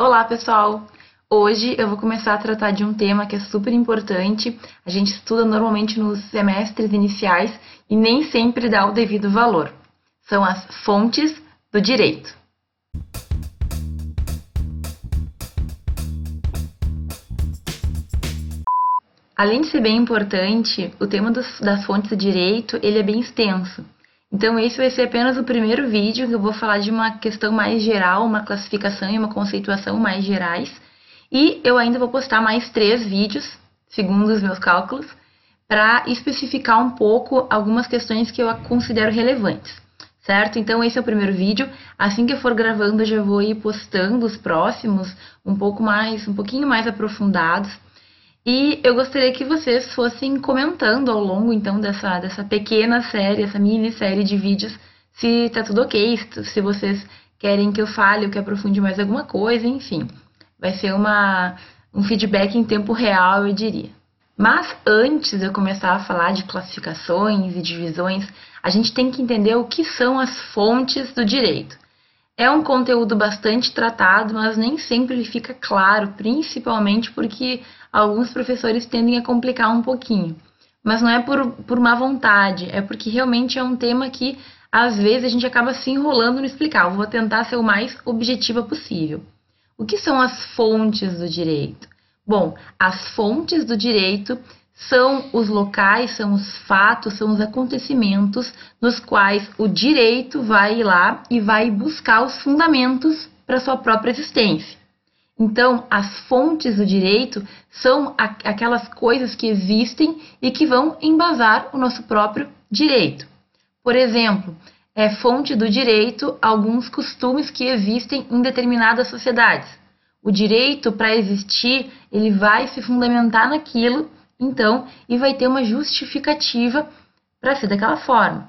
Olá, pessoal! Hoje eu vou começar a tratar de um tema que é super importante. A gente estuda normalmente nos semestres iniciais e nem sempre dá o devido valor. São as fontes do direito. Além de ser bem importante, o tema das fontes do direito ele é bem extenso. Então, esse vai ser apenas o primeiro vídeo que eu vou falar de uma questão mais geral, uma classificação e uma conceituação mais gerais. E eu ainda vou postar mais três vídeos, segundo os meus cálculos, para especificar um pouco algumas questões que eu considero relevantes, certo? Então, esse é o primeiro vídeo. Assim que eu for gravando, eu já vou ir postando os próximos, um pouco mais, um pouquinho mais aprofundados e eu gostaria que vocês fossem comentando ao longo, então, dessa, dessa pequena série, essa mini série de vídeos, se tá tudo ok, se vocês querem que eu fale ou que aprofunde mais alguma coisa, enfim. Vai ser uma, um feedback em tempo real, eu diria. Mas antes de eu começar a falar de classificações e divisões, a gente tem que entender o que são as fontes do direito. É um conteúdo bastante tratado, mas nem sempre ele fica claro, principalmente porque alguns professores tendem a complicar um pouquinho. Mas não é por, por má vontade, é porque realmente é um tema que às vezes a gente acaba se enrolando no explicar. Eu vou tentar ser o mais objetiva possível. O que são as fontes do direito? Bom, as fontes do direito são os locais, são os fatos, são os acontecimentos nos quais o direito vai lá e vai buscar os fundamentos para sua própria existência. Então, as fontes do direito são aquelas coisas que existem e que vão embasar o nosso próprio direito. Por exemplo, é fonte do direito alguns costumes que existem em determinadas sociedades. O direito, para existir, ele vai se fundamentar naquilo, então, e vai ter uma justificativa para ser daquela forma.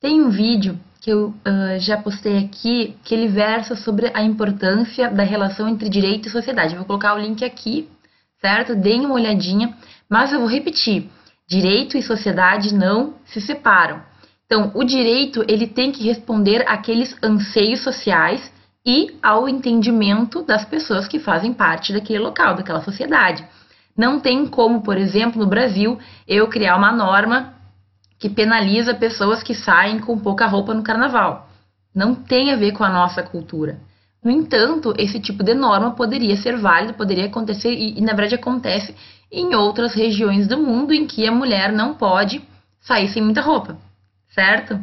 Tem um vídeo que eu uh, já postei aqui, que ele versa sobre a importância da relação entre direito e sociedade. Eu vou colocar o link aqui, certo? Deem uma olhadinha, mas eu vou repetir: direito e sociedade não se separam. Então, o direito ele tem que responder àqueles anseios sociais e ao entendimento das pessoas que fazem parte daquele local, daquela sociedade. Não tem como, por exemplo, no Brasil, eu criar uma norma que penaliza pessoas que saem com pouca roupa no carnaval. Não tem a ver com a nossa cultura. No entanto, esse tipo de norma poderia ser válido, poderia acontecer, e, e na verdade acontece em outras regiões do mundo em que a mulher não pode sair sem muita roupa, certo?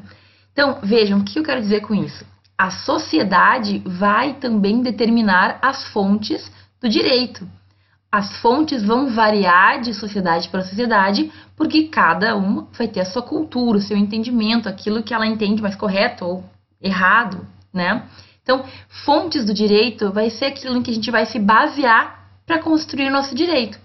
Então, vejam, o que eu quero dizer com isso? A sociedade vai também determinar as fontes do direito as fontes vão variar de sociedade para sociedade, porque cada uma vai ter a sua cultura, o seu entendimento, aquilo que ela entende mais correto ou errado, né? Então, fontes do direito vai ser aquilo em que a gente vai se basear para construir nosso direito.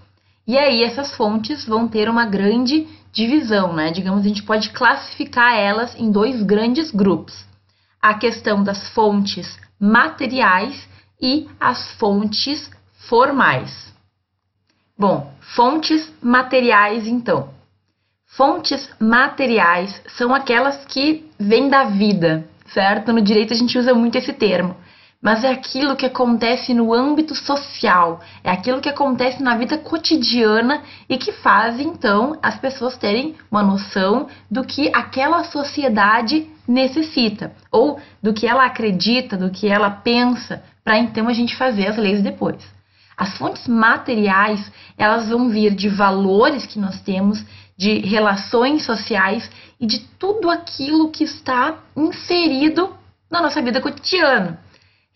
E aí essas fontes vão ter uma grande divisão, né? Digamos, a gente pode classificar elas em dois grandes grupos. A questão das fontes materiais e as fontes formais. Bom, fontes materiais então. Fontes materiais são aquelas que vêm da vida, certo? No direito a gente usa muito esse termo. Mas é aquilo que acontece no âmbito social, é aquilo que acontece na vida cotidiana e que faz então as pessoas terem uma noção do que aquela sociedade necessita, ou do que ela acredita, do que ela pensa, para então a gente fazer as leis depois. As fontes materiais, elas vão vir de valores que nós temos, de relações sociais e de tudo aquilo que está inserido na nossa vida cotidiana.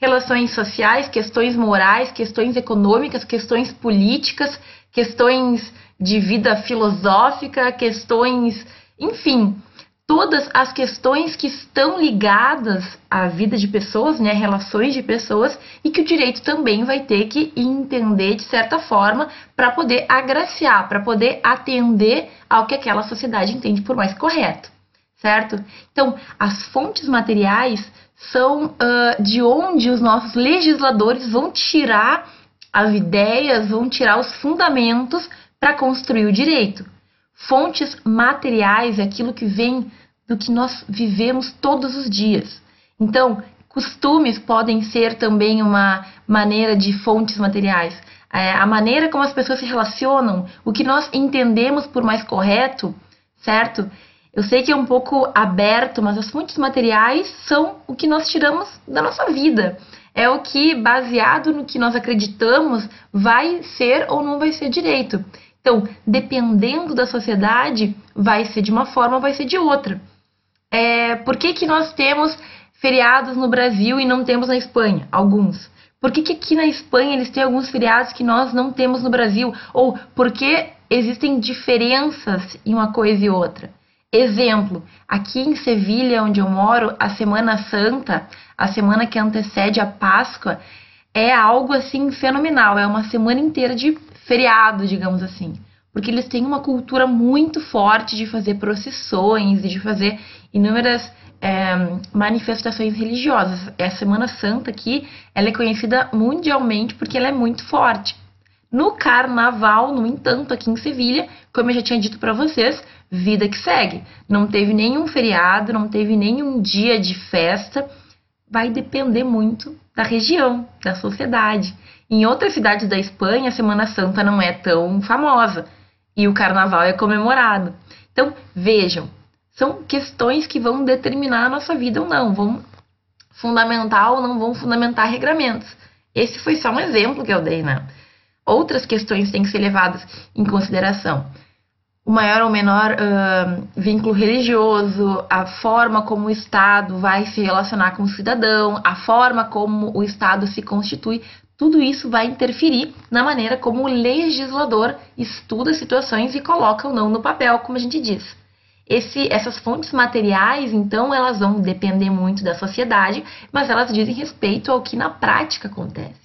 Relações sociais, questões morais, questões econômicas, questões políticas, questões de vida filosófica, questões, enfim, todas as questões que estão ligadas à vida de pessoas, né, relações de pessoas, e que o direito também vai ter que entender de certa forma para poder agraciar, para poder atender ao que aquela sociedade entende por mais correto, certo? Então, as fontes materiais são uh, de onde os nossos legisladores vão tirar as ideias, vão tirar os fundamentos para construir o direito. Fontes materiais é aquilo que vem do que nós vivemos todos os dias. Então, costumes podem ser também uma maneira de fontes materiais. É, a maneira como as pessoas se relacionam, o que nós entendemos por mais correto, certo? Eu sei que é um pouco aberto, mas as fontes materiais são o que nós tiramos da nossa vida. É o que, baseado no que nós acreditamos, vai ser ou não vai ser direito. Então, dependendo da sociedade, vai ser de uma forma vai ser de outra. É, por que, que nós temos feriados no Brasil e não temos na Espanha? Alguns. Por que, que aqui na Espanha eles têm alguns feriados que nós não temos no Brasil? Ou por que existem diferenças em uma coisa e outra? Exemplo, aqui em Sevilha, onde eu moro, a Semana Santa, a semana que antecede a Páscoa, é algo assim fenomenal. É uma semana inteira de feriado, digamos assim. Porque eles têm uma cultura muito forte de fazer procissões e de fazer inúmeras é, manifestações religiosas. A Semana Santa aqui, ela é conhecida mundialmente porque ela é muito forte. No carnaval, no entanto, aqui em Sevilha, como eu já tinha dito para vocês, vida que segue. Não teve nenhum feriado, não teve nenhum dia de festa. Vai depender muito da região, da sociedade. Em outras cidades da Espanha, a Semana Santa não é tão famosa e o carnaval é comemorado. Então, vejam, são questões que vão determinar a nossa vida ou não, vão fundamentar ou não vão fundamentar regramentos. Esse foi só um exemplo que eu dei, né? Outras questões têm que ser levadas em consideração o maior ou menor uh, vínculo religioso, a forma como o Estado vai se relacionar com o cidadão, a forma como o Estado se constitui, tudo isso vai interferir na maneira como o legislador estuda situações e coloca ou não no papel, como a gente diz. Esse, essas fontes materiais, então, elas vão depender muito da sociedade, mas elas dizem respeito ao que na prática acontece.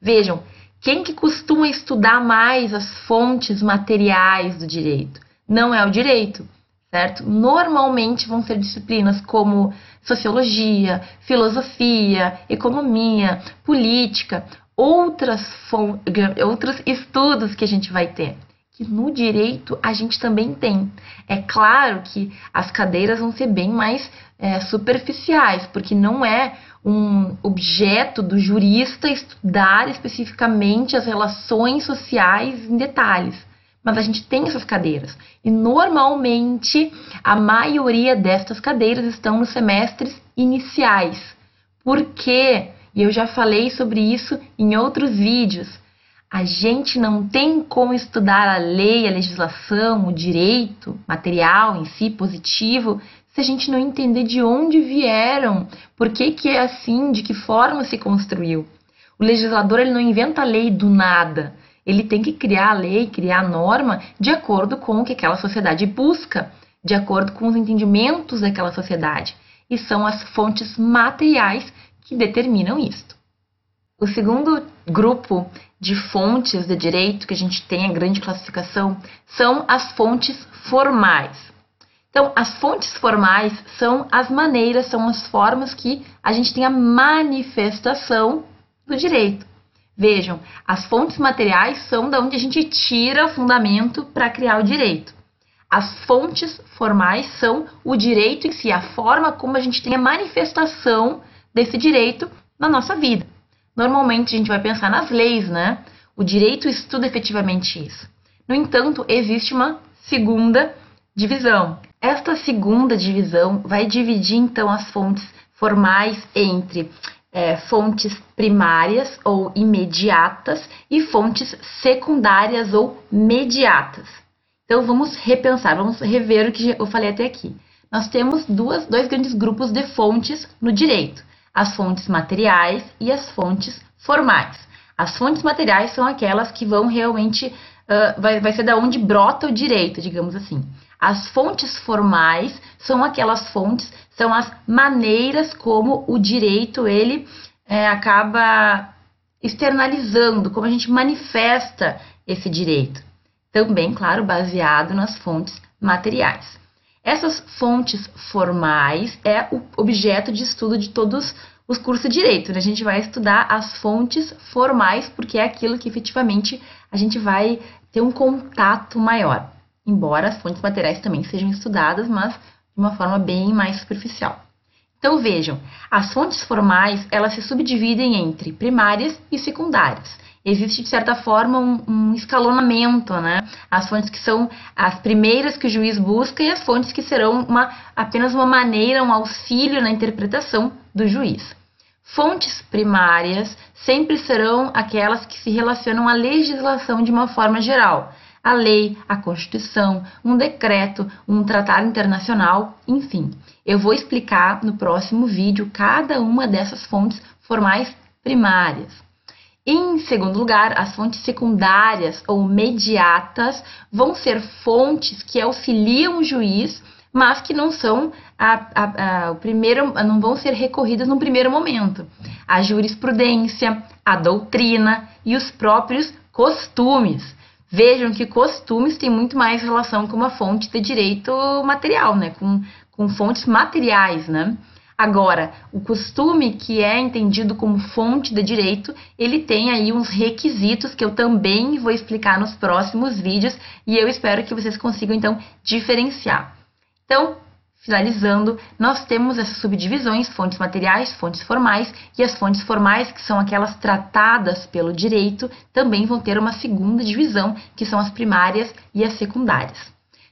Vejam, quem que costuma estudar mais as fontes materiais do direito? Não é o direito, certo? Normalmente vão ser disciplinas como sociologia, filosofia, economia, política, outras outros estudos que a gente vai ter. Que no direito a gente também tem. É claro que as cadeiras vão ser bem mais é, superficiais, porque não é um objeto do jurista estudar especificamente as relações sociais em detalhes. Mas a gente tem essas cadeiras. E normalmente a maioria destas cadeiras estão nos semestres iniciais. Por quê? E eu já falei sobre isso em outros vídeos. A gente não tem como estudar a lei, a legislação, o direito material em si, positivo, se a gente não entender de onde vieram, por que, que é assim, de que forma se construiu. O legislador ele não inventa a lei do nada. Ele tem que criar a lei, criar a norma de acordo com o que aquela sociedade busca, de acordo com os entendimentos daquela sociedade. E são as fontes materiais que determinam isto. O segundo grupo de fontes de direito que a gente tem, a grande classificação, são as fontes formais. Então, as fontes formais são as maneiras, são as formas que a gente tem a manifestação do direito. Vejam, as fontes materiais são da onde a gente tira o fundamento para criar o direito. As fontes formais são o direito em si, a forma como a gente tem a manifestação desse direito na nossa vida. Normalmente a gente vai pensar nas leis, né? O direito estuda efetivamente isso. No entanto, existe uma segunda divisão, esta segunda divisão vai dividir então as fontes formais entre é, fontes primárias ou imediatas e fontes secundárias ou mediatas. Então vamos repensar, vamos rever o que eu falei até aqui. Nós temos duas, dois grandes grupos de fontes no direito: as fontes materiais e as fontes formais. As fontes materiais são aquelas que vão realmente, uh, vai, vai ser da onde brota o direito, digamos assim. As fontes formais são aquelas fontes, são as maneiras como o direito ele é, acaba externalizando, como a gente manifesta esse direito. Também, claro, baseado nas fontes materiais. Essas fontes formais é o objeto de estudo de todos os cursos de direito. Né? A gente vai estudar as fontes formais, porque é aquilo que efetivamente a gente vai ter um contato maior embora as fontes materiais também sejam estudadas, mas de uma forma bem mais superficial. Então vejam, as fontes formais elas se subdividem entre primárias e secundárias. Existe de certa forma um, um, escalonamento, né? As fontes que são as primeiras que o juiz busca e as fontes que serão uma, apenas uma maneira, um auxílio na interpretação do juiz. Fontes primárias sempre serão aquelas que se relacionam à legislação de uma forma geral, a lei, a Constituição, um decreto, um tratado internacional, enfim. Eu vou explicar no próximo vídeo cada uma dessas fontes formais primárias. Em segundo lugar, as fontes secundárias ou mediatas vão ser fontes que auxiliam o juiz, mas que não são a, a, a, o primeiro, não vão ser recorridas no primeiro momento. A jurisprudência, a doutrina e os próprios costumes. Vejam que costumes têm muito mais relação com uma fonte de direito material, né? Com, com fontes materiais, né? Agora, o costume que é entendido como fonte de direito, ele tem aí uns requisitos que eu também vou explicar nos próximos vídeos e eu espero que vocês consigam então diferenciar. Então, Finalizando, nós temos essas subdivisões, fontes materiais, fontes formais, e as fontes formais, que são aquelas tratadas pelo direito, também vão ter uma segunda divisão, que são as primárias e as secundárias.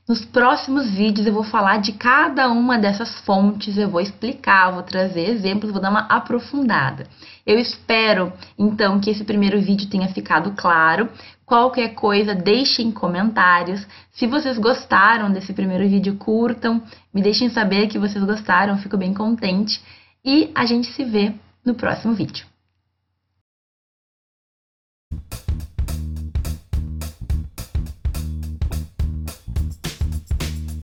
Nos próximos vídeos eu vou falar de cada uma dessas fontes, eu vou explicar, vou trazer exemplos, vou dar uma aprofundada. Eu espero, então, que esse primeiro vídeo tenha ficado claro. Qualquer coisa, deixem comentários. Se vocês gostaram desse primeiro vídeo, curtam, me deixem saber que vocês gostaram, fico bem contente. E a gente se vê no próximo vídeo.